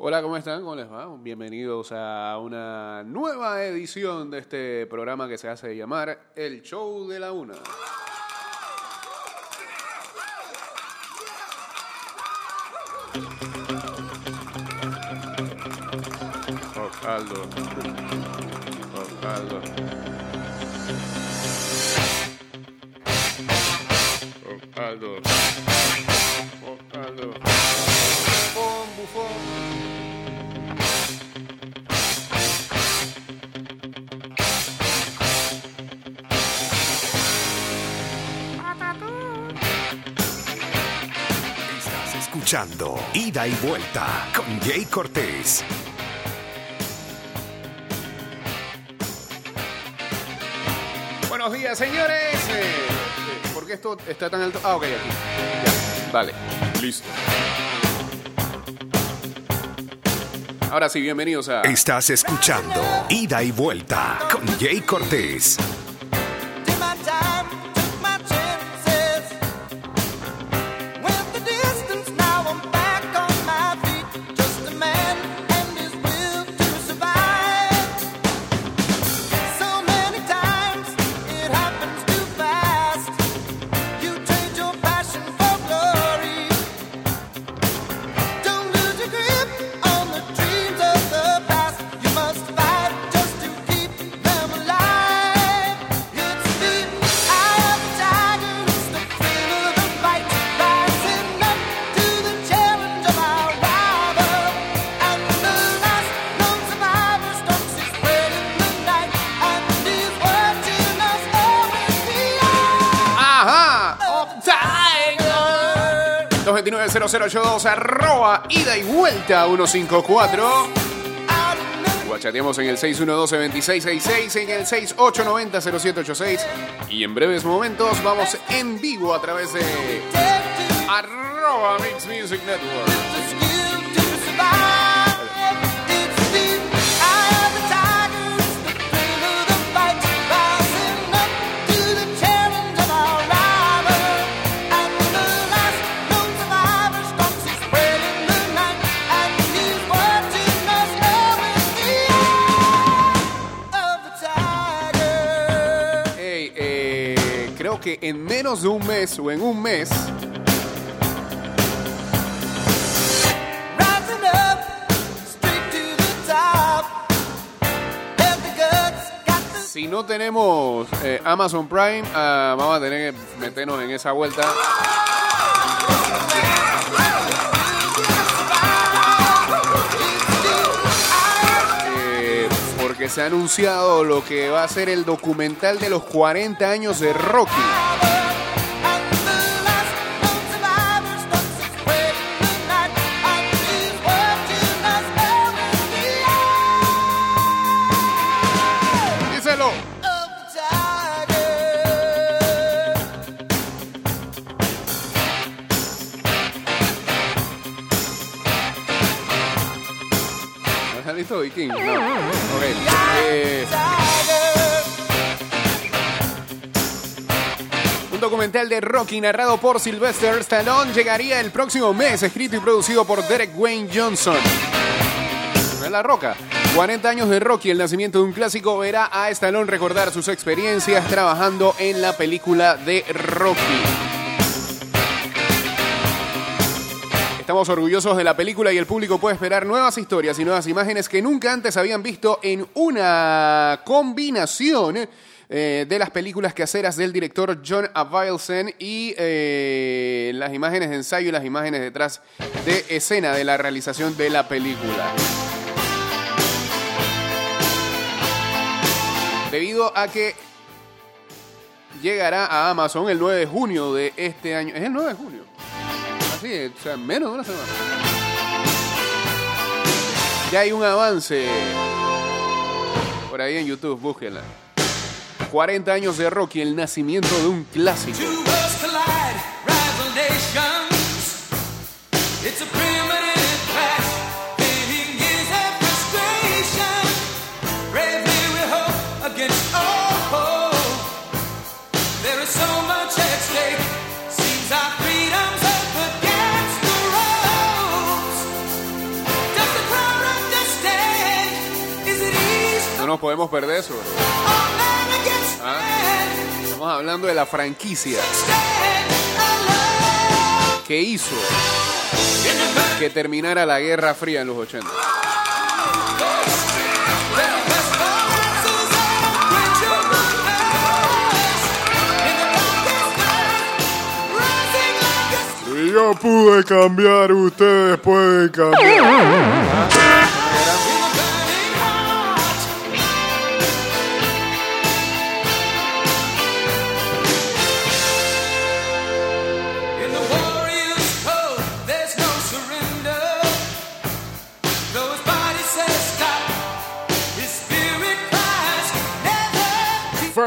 Hola, ¿cómo están? ¿Cómo les va? Bienvenidos a una nueva edición de este programa que se hace llamar El Show de la Una. Osvaldo. Osvaldo. Osvaldo. Osvaldo. Escuchando Ida y Vuelta con Jay Cortés. Buenos días, señores. Eh, eh, ¿Por qué esto está tan alto? Ah, ok, aquí. Ya, vale. Listo. Ahora sí, bienvenidos a... Estás escuchando Ida y Vuelta con Jay Cortés. Tiger. 229-0082, arroba, ida y vuelta 154. Out in the Guachateamos en el 612-2666, en el 6890-0786. Y en breves momentos vamos en vivo a través de arroba Mix Music Network. Que en menos de un mes o en un mes Si no tenemos eh, Amazon Prime, ah, vamos a tener que meternos en esa vuelta. Se ha anunciado lo que va a ser el documental de los 40 años de Rocky. And the de Rocky narrado por Sylvester Stallone llegaría el próximo mes, escrito y producido por Derek Wayne Johnson. ¿No es la roca? 40 años de Rocky, el nacimiento de un clásico, verá a Stallone recordar sus experiencias trabajando en la película de Rocky. Estamos orgullosos de la película y el público puede esperar nuevas historias y nuevas imágenes que nunca antes habían visto en una combinación eh, de las películas caseras del director John Avildsen y eh, las imágenes de ensayo y las imágenes detrás de escena de la realización de la película. Debido a que llegará a Amazon el 9 de junio de este año. ¿Es el 9 de junio? Así, o sea, menos de una semana. Ya hay un avance por ahí en YouTube, búsquenla. 40 años de Rocky, el nacimiento de un clásico. Nos podemos perder eso. Ah, Estamos hablando de la franquicia que hizo que terminara la Guerra Fría en los 80. Si yo pude cambiar, ustedes pueden cambiar.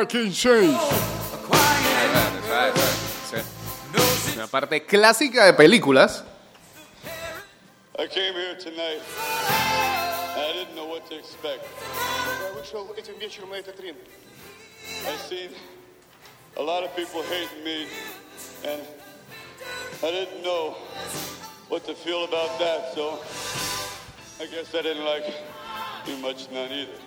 Fucking change. a quiet Sí. knows Una parte clásica de películas. I came here tonight. and I didn't know what to expect. Я вышел этим вечером на этот ринг. I seen a lot of people hating me, and I didn't know what to feel about that. So I guess I didn't like too much none either.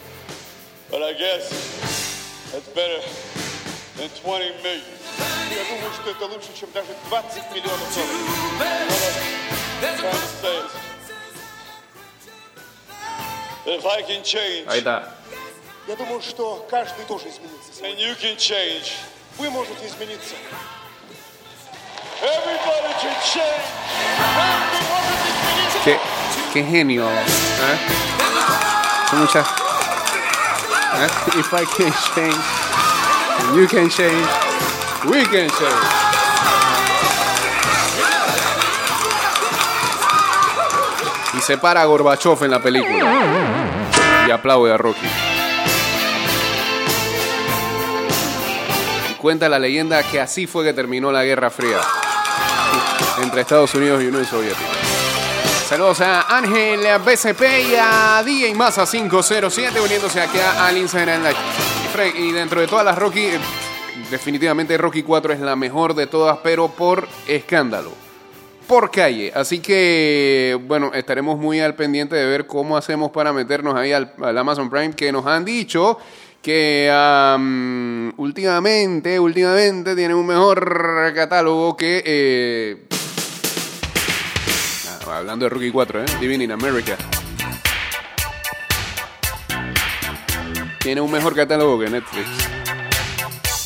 But I guess that's better than 20 million. Я думаю, что это лучше, чем даже 20 миллионов долларов. Trying to say is that if I can change, Ahí está. Я думаю, что каждый тоже изменится. and сегодня. you can change, Вы можете измениться. everybody can change. Каждый может измениться. Qué, qué genio. ¿ah? Son muchas... If I can change, you can change, we can change. Y se para a Gorbachev en la película. Y aplaude a Rocky. Y cuenta la leyenda que así fue que terminó la Guerra Fría entre Estados Unidos y Unión Soviética. Saludos a Ángel BCP y a DJ Massa 507 uniéndose aquí al Instagram Live. Y dentro de todas las Rocky, eh, definitivamente Rocky 4 es la mejor de todas, pero por escándalo. Por calle. Así que, bueno, estaremos muy al pendiente de ver cómo hacemos para meternos ahí al, Amazon Prime, que nos han dicho que am, últimamente, últimamente tienen un mejor catálogo que... eh, Hablando de Rookie 4, ¿eh? Living in America. Tiene un mejor catálogo que Netflix.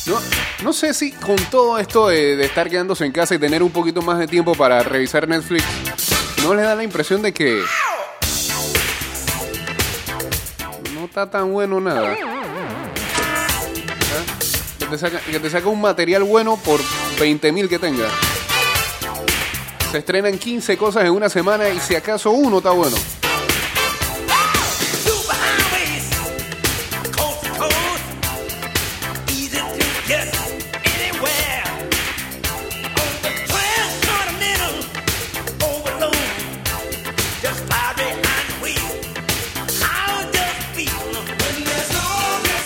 No, no sé si con todo esto de, estar quedándose en casa y tener un poquito más de tiempo para revisar Netflix, ¿no le da la impresión de que no está tan bueno nada? ¿Ah? Que te saca, que te saca un material bueno por 20 mil que tenga. Estrenan 15 cosas en una semana y si acaso uno está bueno.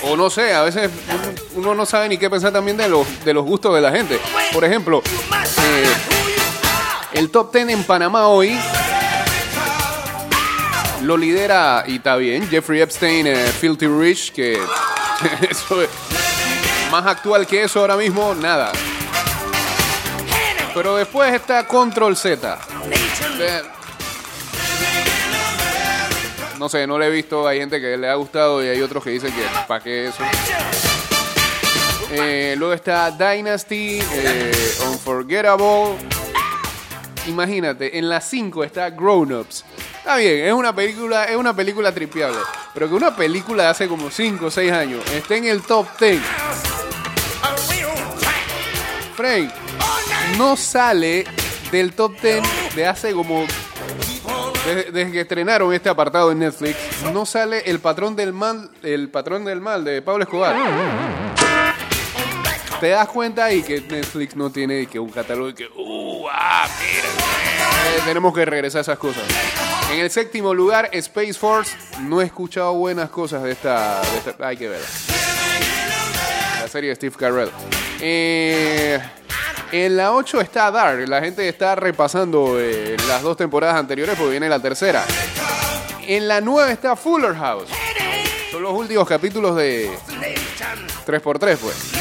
O no sé, a veces uno- no sabe ni qué pensar también de los, de los gustos de la gente. Por ejemplo, Eh, el top 10 en Panamá hoy lo lidera, y está bien, Jeffrey Epstein, eh, Filthy Rich, que eso es más actual que eso ahora mismo, nada. Pero después está Control Z. No sé, no le he visto. Hay gente que le ha gustado y hay otros que dicen que para qué eso. Eh, luego está Dynasty, eh, Unforgettable. Imagínate, en las 5 está Grown Ups. Está bien, es una película, es una película tripeable. Pero que una película de hace como 5 o 6 años esté en el top 10. A real track. Frank, no sale del top 10 de hace como. Desde, desde que estrenaron este apartado en Netflix, no sale el patrón del mal, el patrón del mal de Pablo Escobar. Te das cuenta ahí que Netflix no tiene que un catálogo de que, uh, ah, eh, tenemos que regresar a esas cosas. En el séptimo lugar, Space Force. No he escuchado buenas cosas de esta, de hay que ver. La serie de Steve Carell. Eh, en la 8 está Dark. La gente está repasando eh, las dos temporadas anteriores porque viene la tercera. En la 9 está Fuller House. Son los últimos capítulos de 3x3, pues.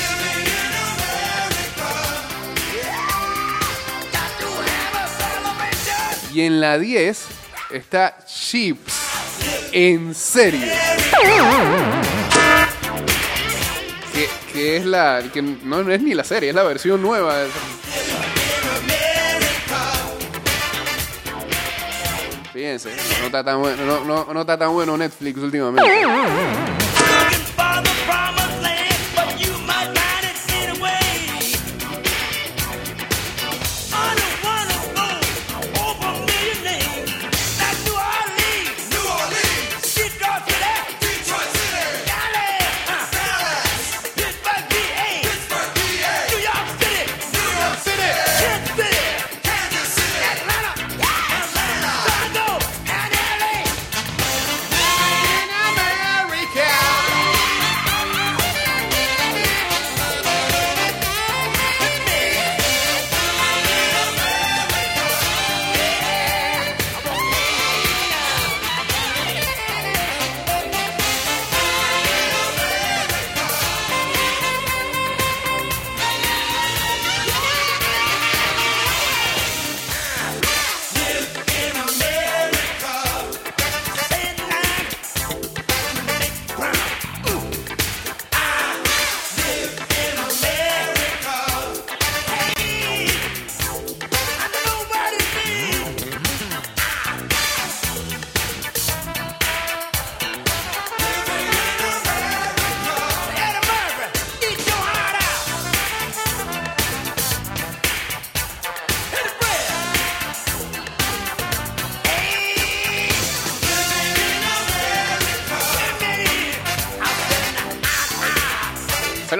Y en la 10 está Chips. En serio. Que, que es la. que no, no es ni la serie, es la versión nueva. Fíjense, no está tan bueno, no, no- no está tan bueno Netflix últimamente.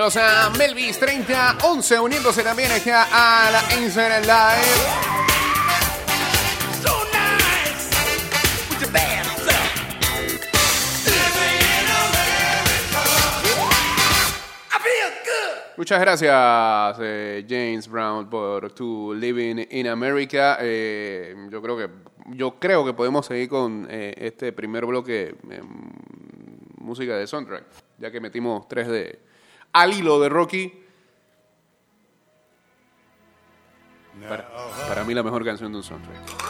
Saludos a Melvis 3011 uniéndose también acá a la Instagram Live. Muchas gracias, eh, James Brown, por tu Living in America. Eh, yo creo que yo creo que podemos seguir con eh, este primer bloque eh, música de soundtrack, ya que metimos tres de al hilo de Rocky. Para, para mí la mejor canción de un soundtrack.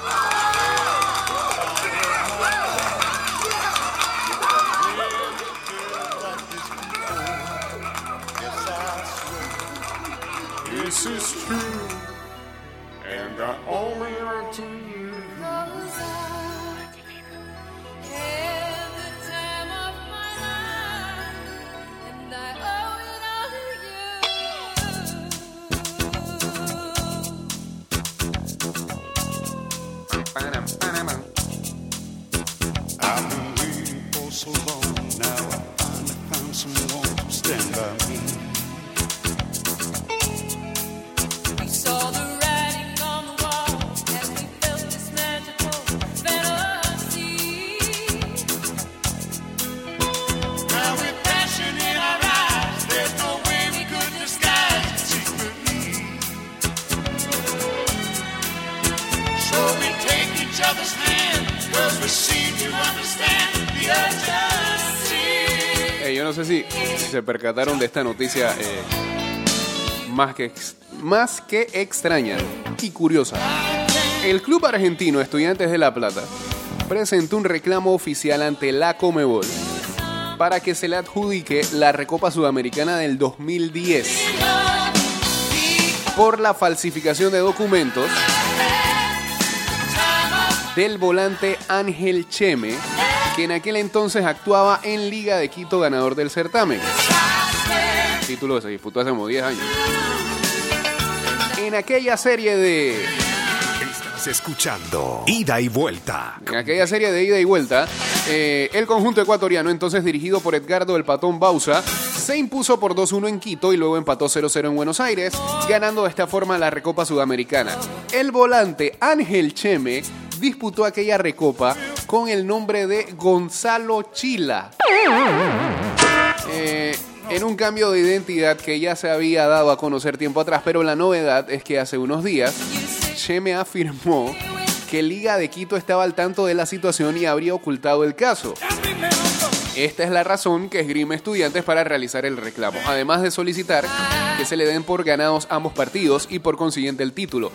This is true, and I percataron de esta noticia eh, más, que, más que extraña y curiosa. El club argentino Estudiantes de La Plata presentó un reclamo oficial ante la Comebol para que se le adjudique la Recopa Sudamericana del 2010 por la falsificación de documentos del volante Ángel Cheme, que en aquel entonces actuaba en Liga de Quito, ganador del certamen. Título que se disputó hace como 10 años. En aquella serie de Estás escuchando Ida y Vuelta. En aquella serie de ida y vuelta, eh, el conjunto ecuatoriano, entonces dirigido por Edgardo el Patón Bausa, se impuso por 2-1 en Quito y luego empató 0-0 en Buenos Aires, ganando de esta forma la Recopa Sudamericana. El volante Ángel Cheme disputó aquella Recopa con el nombre de Gonzalo Chila. Eh, en un cambio de identidad que ya se había dado a conocer tiempo atrás, pero la novedad es que hace unos días Cheme afirmó que Liga de Quito estaba al tanto de la situación y habría ocultado el caso. Esta es la razón que esgrime estudiantes para realizar el reclamo, además de solicitar que se le den por ganados ambos partidos y por consiguiente el título.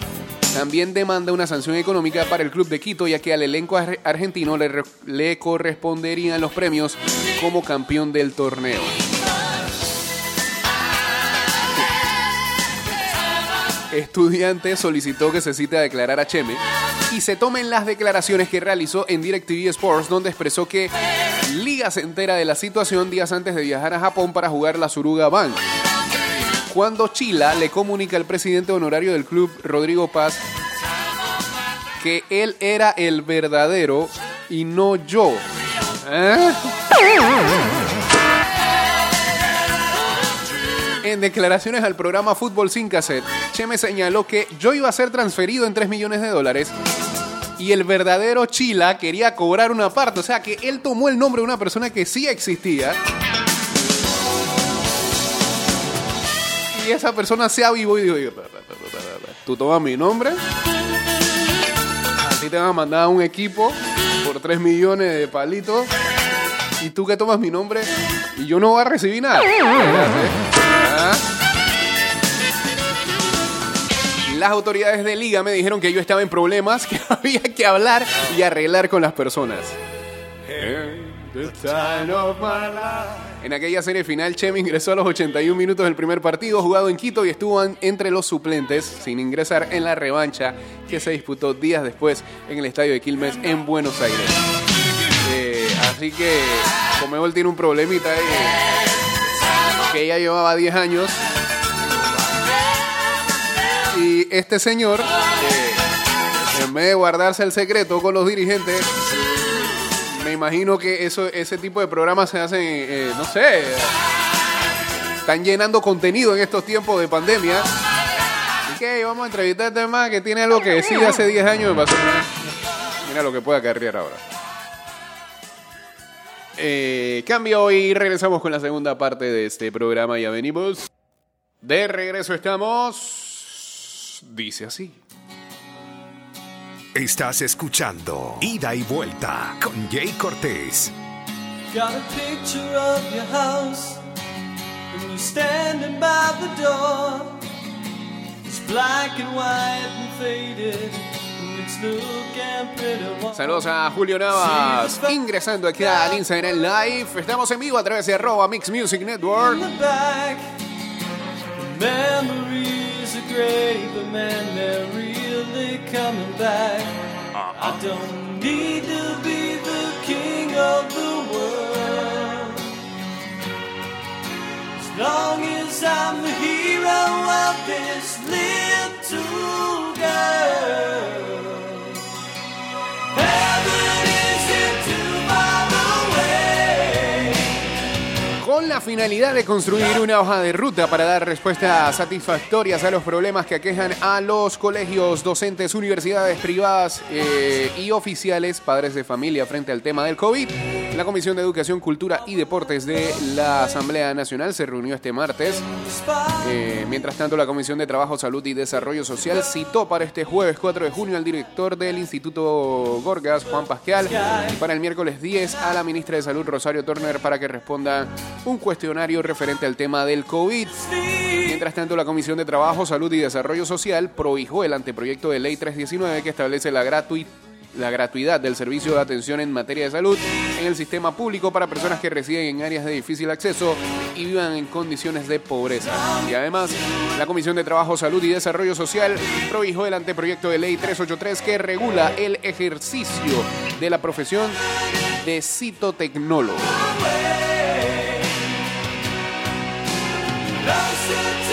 También demanda una sanción económica para el club de Quito, ya que al elenco ar- argentino le, le corresponderían los premios como campeón del torneo. Estudiante solicitó que se cite a declarar a Cheme y se tomen las declaraciones que realizó en DirecTV Sports, donde expresó que Liga se entera de la situación días antes de viajar a Japón para jugar la Suruga Bank. Cuando Chila le comunica al presidente honorario del club, Rodrigo Paz, que él era el verdadero y no yo. ¿Eh? En declaraciones al programa Fútbol sin cassette, Cheme señaló que yo iba a ser transferido en 3 millones de dólares y el verdadero Chila quería cobrar una parte. O sea que él tomó el nombre de una persona que sí existía. Y esa persona se avivó y dijo, "Oye, pa, pa, pa, pa, pa, pa, tú tomas mi nombre, a ti te van a mandar un equipo por 3 millones de palitos y tú que tomas mi nombre y yo no voy a recibir nada. Las autoridades de liga me dijeron que yo estaba en problemas, que había que hablar y arreglar con las personas. En aquella serie final, Cheme ingresó a los 81 minutos del primer partido jugado en Quito y estuvo en- entre los suplentes sin ingresar en la revancha que se disputó días después en el estadio de Quilmes en Buenos Aires. Eh, así que Comebol tiene un problemita ahí, que ya llevaba 10 años y este señor, eh, en vez de guardarse el secreto con los dirigentes, me imagino que eso, ese tipo de programas se hacen, eh, no sé, están llenando contenido en estos tiempos de pandemia. Y que vamos a entrevistar a este man que tiene algo que decir de hace 10 años. Mira lo que puede acarrear ahora. Eh, cambio y regresamos con la segunda parte de este programa. Ya venimos. De regreso estamos. Dice así. Estás escuchando Ida y Vuelta con Jay Cortés. Got a picture of your house, and you're standing by the door. It's black and white and faded, Saludos a Julio Navas, ingresando aquí al Instagram Live. Estamos en vivo a través de arroba Mix Music Network. I don't need to be the king of the world. As long as I'm the hero of this little girl. Con la finalidad de construir una hoja de ruta para dar respuestas satisfactorias a los problemas que aquejan a los colegios, docentes, universidades privadas eh, y oficiales, padres de familia frente al tema del COVID, la Comisión de Educación, Cultura y Deportes de la Asamblea Nacional se reunió este martes. Eh, mientras tanto, la Comisión de Trabajo, Salud y Desarrollo Social citó para este jueves 4 de junio al director del Instituto Gorgas, Juan Pascal, y para el miércoles 10 a la ministra de Salud, Rosario Turner, para que responda un cuestionario referente al tema del COVID. Mientras tanto, la Comisión de Trabajo, Salud y Desarrollo Social prohijó el anteproyecto de ley 319 que establece la gratuidad la gratuidad del servicio de atención en materia de salud en el sistema público para personas que residen en áreas de difícil acceso y vivan en condiciones de pobreza. Y además, la Comisión de Trabajo, Salud y Desarrollo Social prohijó el anteproyecto de ley 383 que regula el ejercicio de la profesión de citotecnólogo. Closer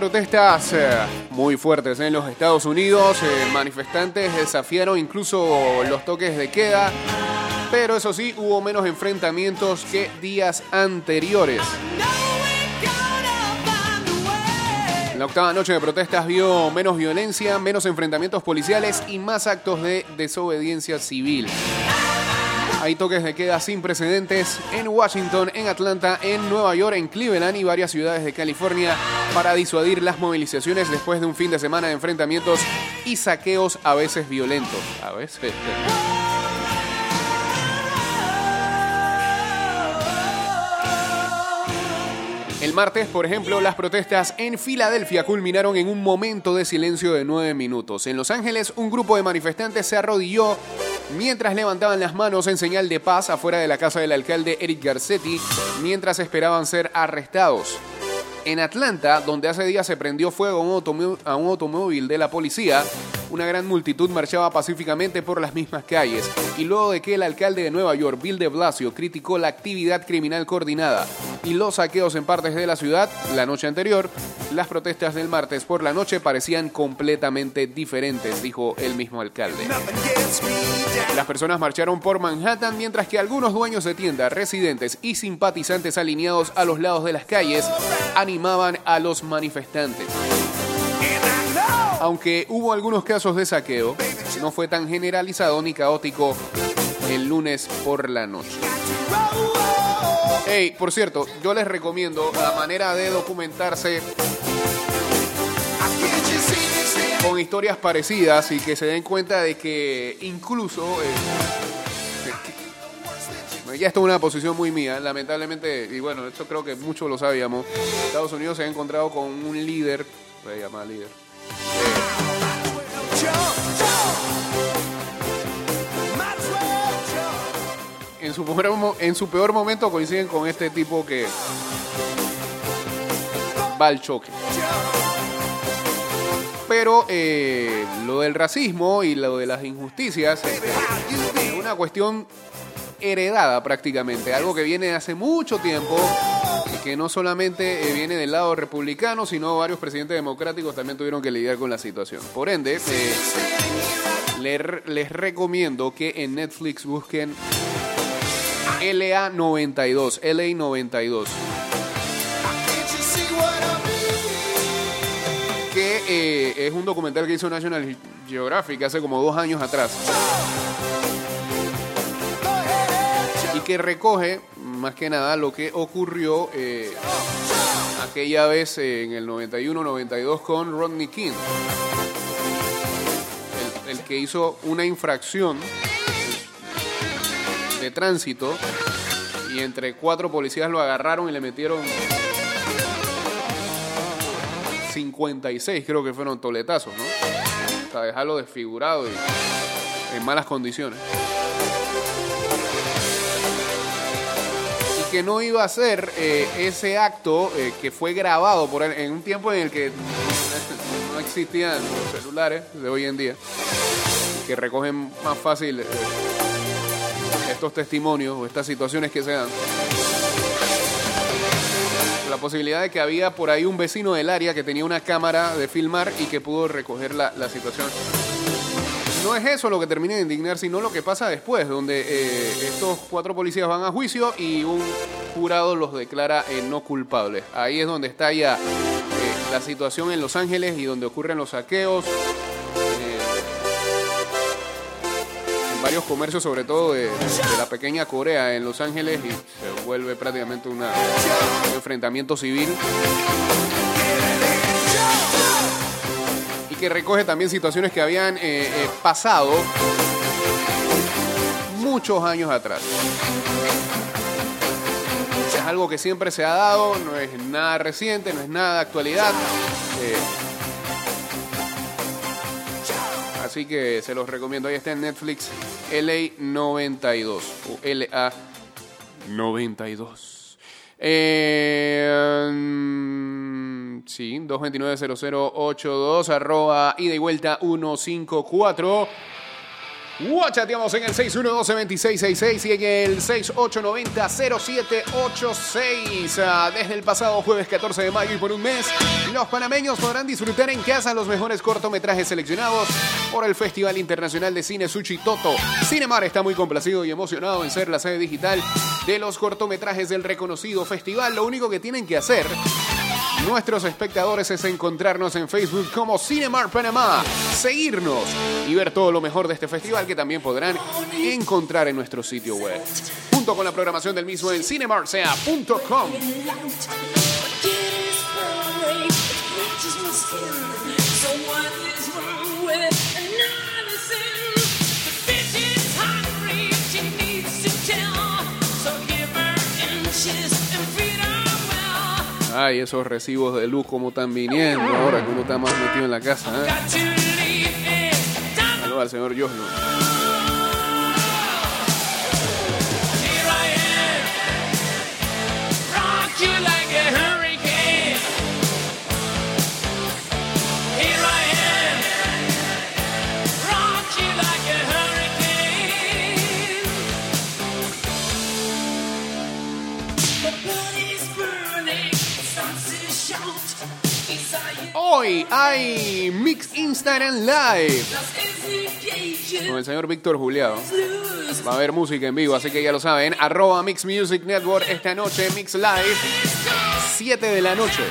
protestas muy fuertes en los Estados Unidos. eh, manifestantes desafiaron incluso los toques de queda. Pero eso sí, hubo menos enfrentamientos que días anteriores. La octava noche de protestas vio menos violencia, menos enfrentamientos policiales y más actos de desobediencia civil. Hay toques de queda sin precedentes en Washington, en Atlanta, en Nueva York, en Cleveland y varias ciudades de California para disuadir las movilizaciones después de un fin de semana de enfrentamientos y saqueos a veces violentos. A veces. El martes, por ejemplo, las protestas en Filadelfia culminaron en un momento de silencio de nueve minutos. En Los Ángeles, un grupo de manifestantes se arrodilló mientras levantaban las manos en señal de paz afuera de la casa del alcalde Eric Garcetti, mientras esperaban ser arrestados. En Atlanta, donde hace días se prendió fuego a un, automóvil de la policía, una gran multitud marchaba pacíficamente por las mismas calles. Y luego de que el alcalde de Nueva York, Bill de Blasio, criticó la actividad criminal coordinada y los saqueos en partes de la ciudad la noche anterior, las protestas del martes por la noche parecían completamente diferentes, dijo el mismo alcalde. Las personas marcharon por Manhattan mientras que algunos dueños de tiendas, residentes y simpatizantes alineados a los lados de las calles animaban a los manifestantes. Aunque hubo algunos casos de saqueo, no fue tan generalizado ni caótico el lunes por la noche. Hey, por cierto, yo les recomiendo la manera de documentarse con historias parecidas y que se den cuenta de que incluso eh, ya esto es una posición muy mía, lamentablemente, y bueno, esto creo que muchos lo sabíamos. Estados Unidos se ha encontrado con un líder, voy a llamar líder, en su, peor, en su peor momento coinciden con este tipo que va al choque. Pero eh, lo del racismo y lo de las injusticias este, es una cuestión heredada prácticamente, algo que viene de hace mucho tiempo que no solamente eh, viene del lado republicano, sino varios presidentes democráticos también tuvieron que lidiar con la situación. Por ende, eh, le- les recomiendo que en Netflix busquen LA92, LA92. que eh, es un documental que hizo National Geographic hace como dos años atrás. Que recoge, más que nada, lo que ocurrió eh, aquella vez eh, en el 91-92 con Rodney King. El, el que hizo una infracción de tránsito y entre cuatro policías lo agarraron y le metieron 56 creo que fueron toletazos, ¿no? Para dejarlo desfigurado y en malas condiciones. Que no iba a ser eh, ese acto eh, que fue grabado por él en un tiempo en el que no existían los celulares de hoy en día, que recogen más fácil eh, estos testimonios o estas situaciones que se dan la posibilidad de que había por ahí un vecino del área que tenía una cámara de filmar y que pudo recoger la, la situación. No es eso lo que termina de indignar, sino lo que pasa después, donde eh, estos cuatro policías van a juicio y un jurado los declara eh, no culpables. Ahí es donde está ya eh, la situación en Los Ángeles y donde ocurren los saqueos. en varios comercios, sobre todo de, la pequeña Corea en Los Ángeles, y se vuelve prácticamente un enfrentamiento civil. Que recoge también situaciones que habían eh, eh, pasado muchos años atrás. Es algo que siempre se ha dado, no es nada reciente, no es nada de actualidad. eh, Así que se los recomiendo. Ahí está en Netflix LA92 o 92. Eh, mm, sí, 229-0082, arroba ida y vuelta 154. Chateamos en el 612-2666 y en el 6890-0786. Ah, Desde el pasado jueves 14 de mayo y por un mes, los panameños podrán disfrutar en casa los mejores cortometrajes seleccionados por el Festival Internacional de Cine Sushi Toto. Cinemar está muy complacido y emocionado en ser la sede digital de los cortometrajes del reconocido festival. Lo único que tienen que hacer nuestros espectadores es encontrarnos en Facebook como Cinemar Panamá, seguirnos y ver todo lo mejor de este festival que también podrán encontrar en nuestro sitio web. Junto con la programación del mismo en cinemarsea.com. Ay, esos recibos de luz como están viniendo ahora que uno está más metido en la casa. ¿eh? Saludos al señor Joslo. Hoy hay Mix Instagram Live con el señor Víctor Juliado. Va a haber música en vivo, así que ya lo saben. Arroba Mix Music Network esta noche, Mix Live, 7 de la noche.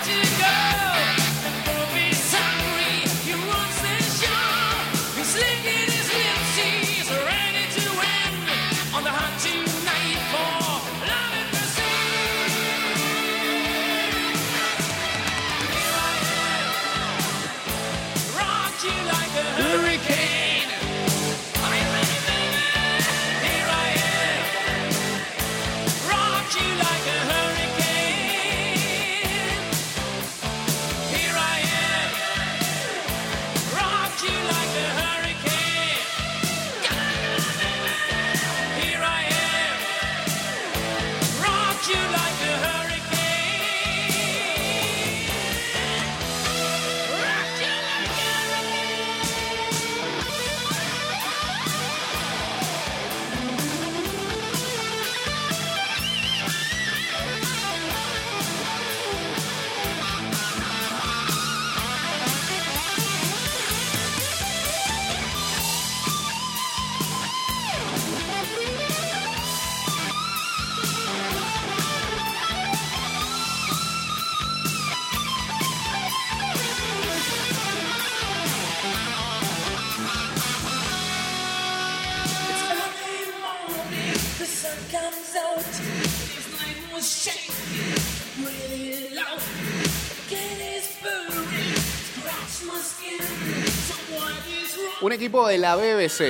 Equipo de la BBC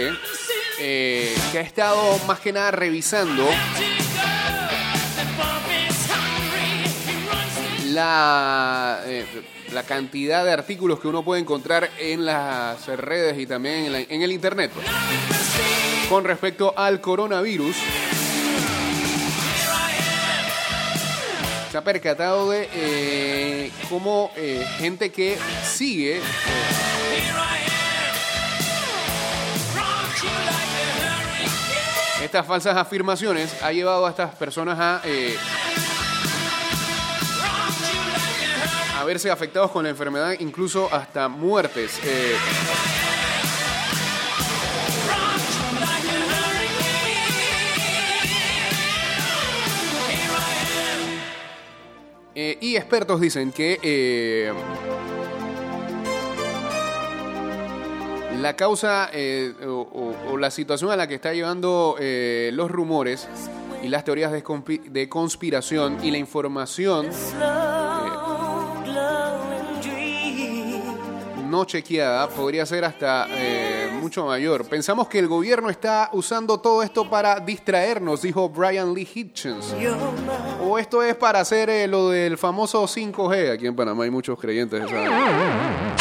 eh, que ha estado más que nada revisando la, eh, la cantidad de artículos que uno puede encontrar en las redes y también en, la- en el internet con respecto al coronavirus. Se ha percatado de eh, cómo gente que sigue estas falsas afirmaciones ha llevado a estas personas a, eh, a verse afectados con la enfermedad, incluso hasta muertes. Eh, eh, y expertos dicen que la causa eh, o, o- o la situación a la que está llevando eh, los rumores y las teorías de, conspi- de conspiración y la información no chequeada podría ser hasta eh, mucho mayor. Pensamos que el gobierno está usando todo esto para distraernos, dijo Brian Lee Hitchens. O esto es para hacer eh, lo del famoso 5G. Aquí en Panamá hay muchos creyentes de esa.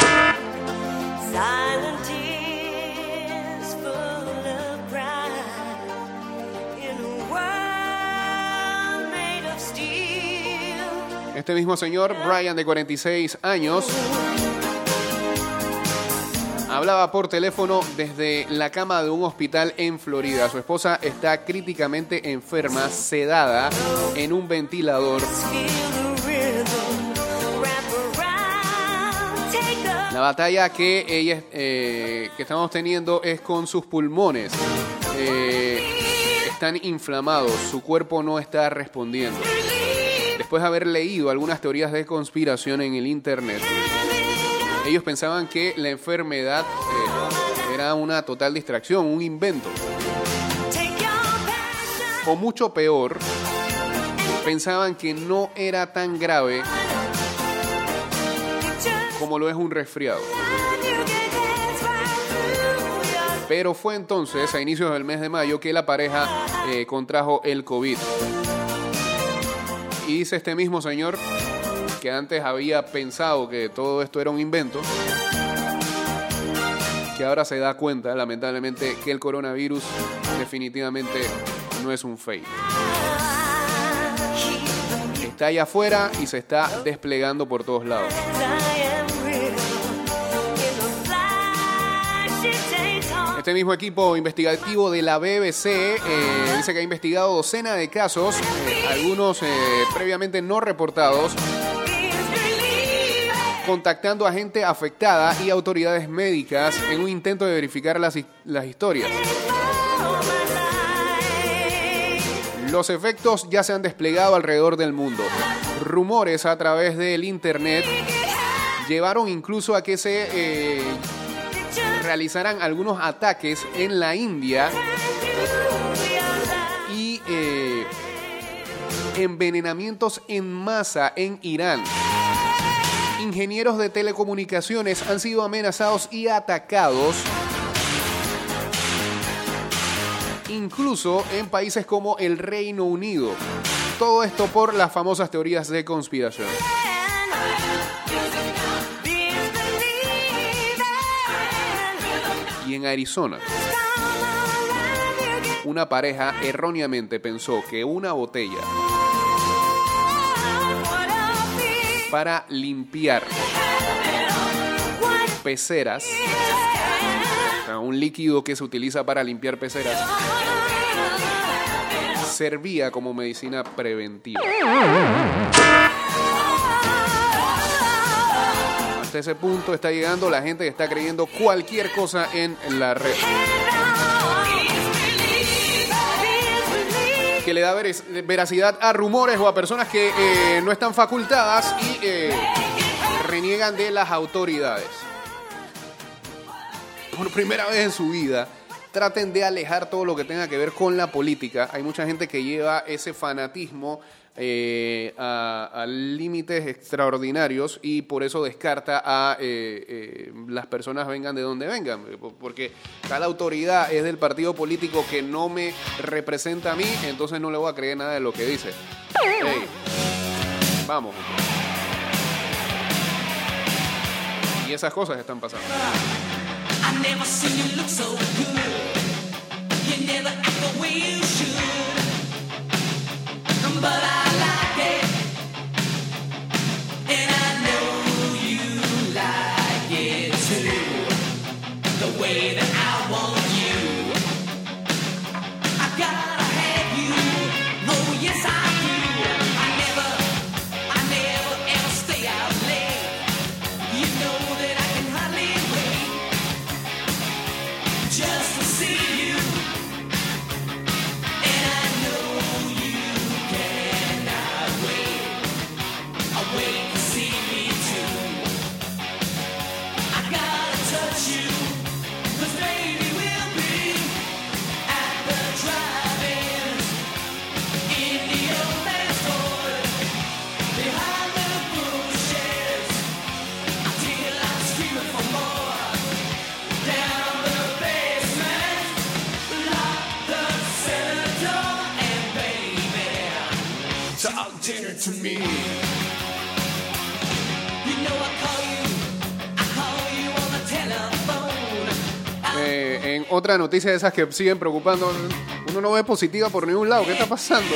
Este mismo señor, Brian, de 46 años, hablaba por teléfono desde la cama de un hospital en Florida. Su esposa está críticamente enferma, sedada en un ventilador. La batalla que ella eh, estamos teniendo es con sus pulmones. Eh, están inflamados, su cuerpo no está respondiendo. Después de haber leído algunas teorías de conspiración en el internet, ellos pensaban que la enfermedad eh, era una total distracción, un invento. O mucho peor, pensaban que no era tan grave como lo es un resfriado. Pero fue entonces, a inicios del mes de mayo, que la pareja eh, contrajo el COVID. Y dice este mismo señor que antes había pensado que todo esto era un invento, que ahora se da cuenta, lamentablemente, que el coronavirus definitivamente no es un fake. Está allá afuera y se está desplegando por todos lados. Este mismo equipo investigativo de la BBC eh, dice que ha investigado docenas de casos, eh, algunos eh, previamente no reportados, contactando a gente afectada y autoridades médicas en un intento de verificar las, las historias. Los efectos ya se han desplegado alrededor del mundo. Rumores a través del Internet llevaron incluso a que se realizaran algunos ataques en la India y eh, envenenamientos en masa en Irán. Ingenieros de telecomunicaciones han sido amenazados y atacados incluso en países como el Reino Unido. Todo esto por las famosas teorías de conspiración. En Arizona, una pareja erróneamente pensó que una botella para limpiar peceras, un líquido que se utiliza para limpiar peceras, servía como medicina preventiva. Ese punto está llegando la gente que está creyendo cualquier cosa en la red. Que le da veracidad a rumores o a personas que eh, no están facultadas y eh, reniegan de las autoridades. Por primera vez en su vida, traten de alejar todo lo que tenga que ver con la política. Hay mucha gente que lleva ese fanatismo eh, a, límites extraordinarios y por eso descarta a eh, eh, las personas vengan de donde vengan. Porque tal autoridad es del partido político que no me representa a mí, entonces no le voy a creer nada de lo que dice. Vamos. Y esas cosas están pasando. Dinner to me. Eh, en otra noticia de esas que siguen preocupando, uno no ve positiva por ningún lado. ¿Qué está pasando?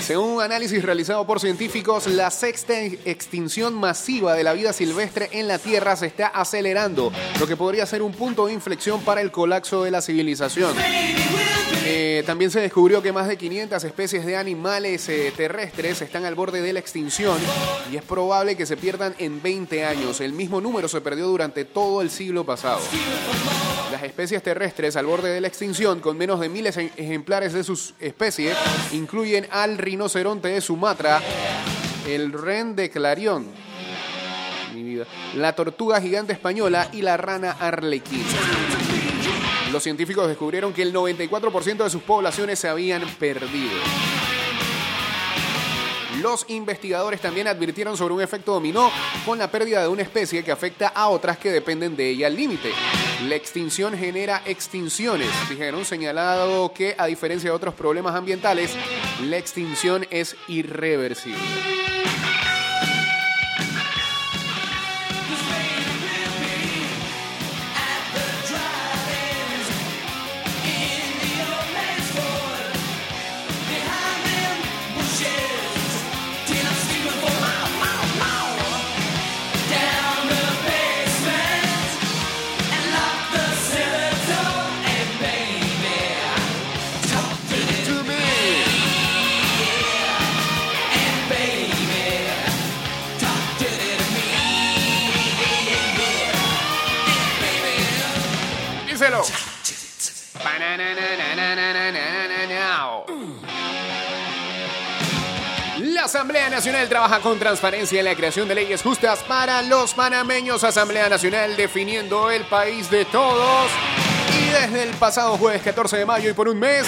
Según un análisis realizado por científicos, la sexta extinción masiva de la vida silvestre en la Tierra se está acelerando, lo que podría ser un punto de inflexión para el colapso de la civilización. Eh, también se descubrió que más de 500 especies de animales eh, terrestres están al borde de la extinción y es probable que se pierdan en 20 años. El mismo número se perdió durante todo el siglo pasado. Las especies terrestres al borde de la extinción, con menos de miles ejemplares de sus especies, incluyen al rinoceronte de Sumatra, el ren de Clarión, la tortuga gigante española y la rana arlequín. Los científicos descubrieron que el 94% de sus poblaciones se habían perdido. Los investigadores también advirtieron sobre un efecto dominó con la pérdida de una especie que afecta a otras que dependen de ella al límite. La extinción genera extinciones. Dijeron señalado que, a diferencia de otros problemas ambientales, la extinción es irreversible. Nacional trabaja con transparencia en la creación de leyes justas para los panameños. Asamblea Nacional definiendo el país de todos. Y desde el pasado jueves 14 de mayo y por un mes,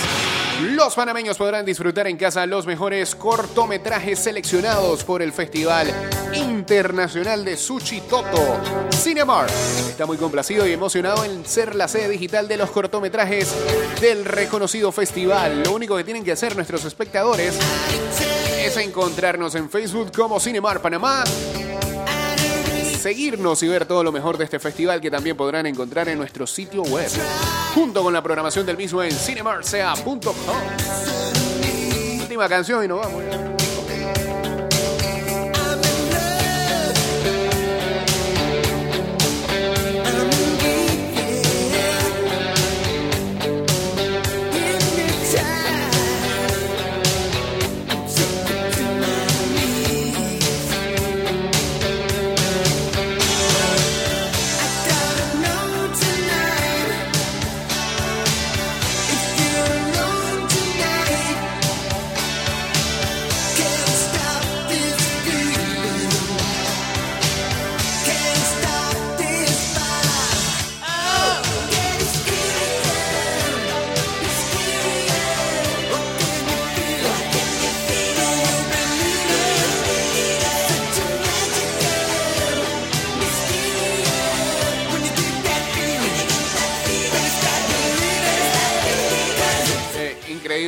los panameños podrán disfrutar en casa los mejores cortometrajes seleccionados por el Festival Internacional de Sushi Toto. Cinemar está muy complacido y emocionado en ser la sede digital de los cortometrajes del reconocido festival. Lo único que tienen que hacer nuestros espectadores es encontrarnos en Facebook como Cinemar Panamá seguirnos y ver todo lo mejor de este festival que también podrán encontrar en nuestro sitio web, junto con la programación del mismo en cinemarsea.com. Última canción y nos vamos.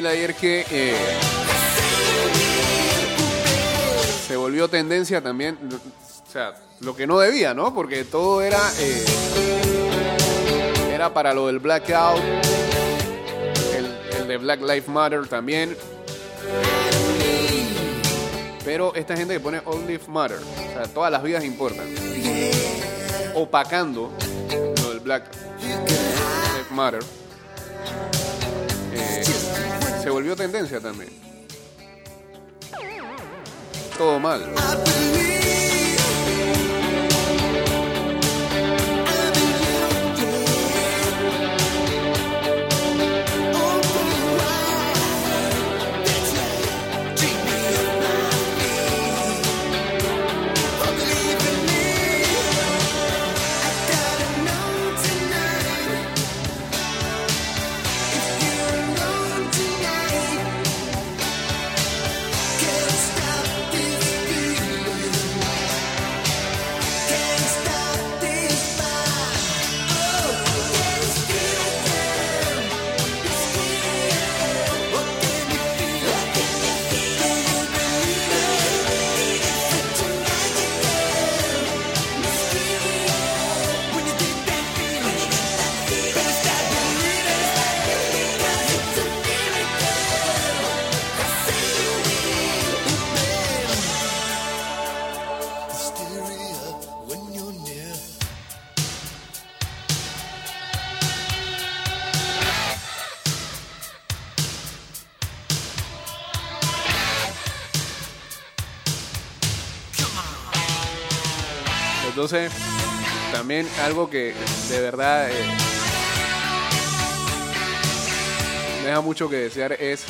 Ayer que eh, se volvió tendencia también, o sea, lo que no debía, ¿no? Porque todo era eh, era para lo del blackout, el, de Black Lives Matter también. Pero esta gente que pone All Lives Matter, o sea, todas las vidas importan, opacando lo del Black Lives Matter eh, se volvió tendencia también. Todo mal. Entonces, también algo que de verdad eh, deja mucho que desear es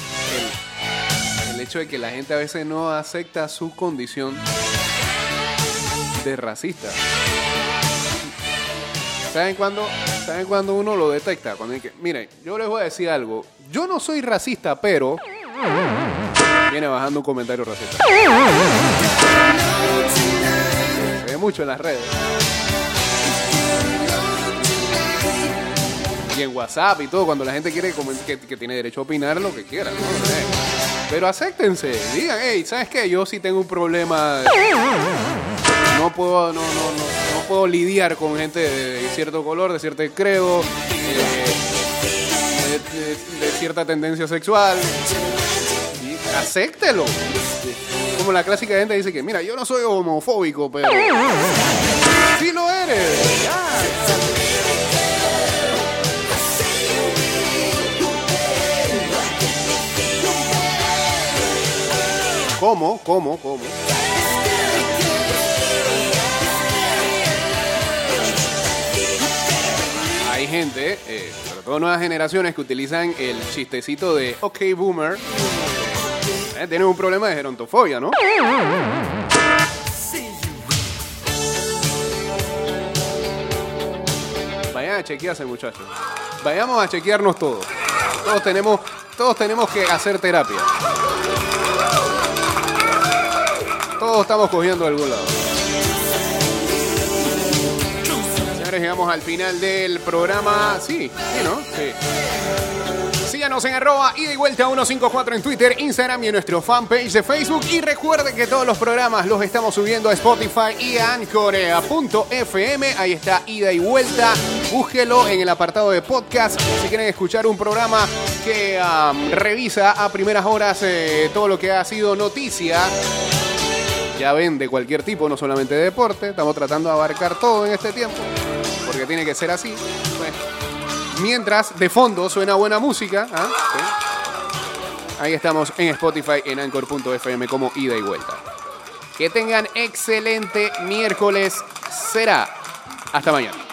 el, hecho de que la gente a veces no acepta su condición de racista. ¿Saben cuándo, ¿Saben cuándo uno lo detecta? Cuando dice, miren, yo les voy a decir algo. Yo no soy racista, pero... Viene bajando un comentario racista. Mucho en las redes. Y en WhatsApp y todo, cuando la gente quiere que, que tiene derecho a opinar lo que quiera. Pero acéptense, digan, hey, ¿sabes qué? Yo sí tengo un problema. No puedo, no, no, no, no puedo lidiar con gente de cierto color, de cierto credo, eh, de cierta tendencia sexual. Y acéptelo. Como la clásica gente dice que, mira, yo no soy homofóbico, pero. Sí lo eres. Ya. ¿Cómo? ¿Cómo? ¿Cómo? Hay gente, eh, sobre todo nuevas generaciones, que utilizan el chistecito de OK Boomer. Eh, tienen un problema de gerontofobia, ¿no? Vayan a chequearse, muchachos. Vayamos a chequearnos todos. Todos tenemos, todos tenemos que hacer terapia. Todos estamos cogiendo de algún lado. Señores, llegamos al final del programa. Sí, sí, ¿no? Sí. Síganos en arroba y vuelta 154 en Twitter, Instagram y en nuestro fanpage de Facebook. Y recuerden que todos los programas los estamos subiendo a Spotify y a Anchor.fm. Ahí está ida y vuelta. Búsquelo en el apartado de podcast. Si quieren escuchar un programa que am, revisa a primeras horas eh, todo lo que ha sido noticia ya ven de cualquier tipo, no solamente de deporte. Estamos tratando de abarcar todo en este tiempo, porque tiene que ser así. Mientras de fondo suena buena música, ¿ah? Ahí estamos en Spotify, en Anchor.fm como ida y vuelta. Que tengan excelente miércoles. Será. Hasta mañana.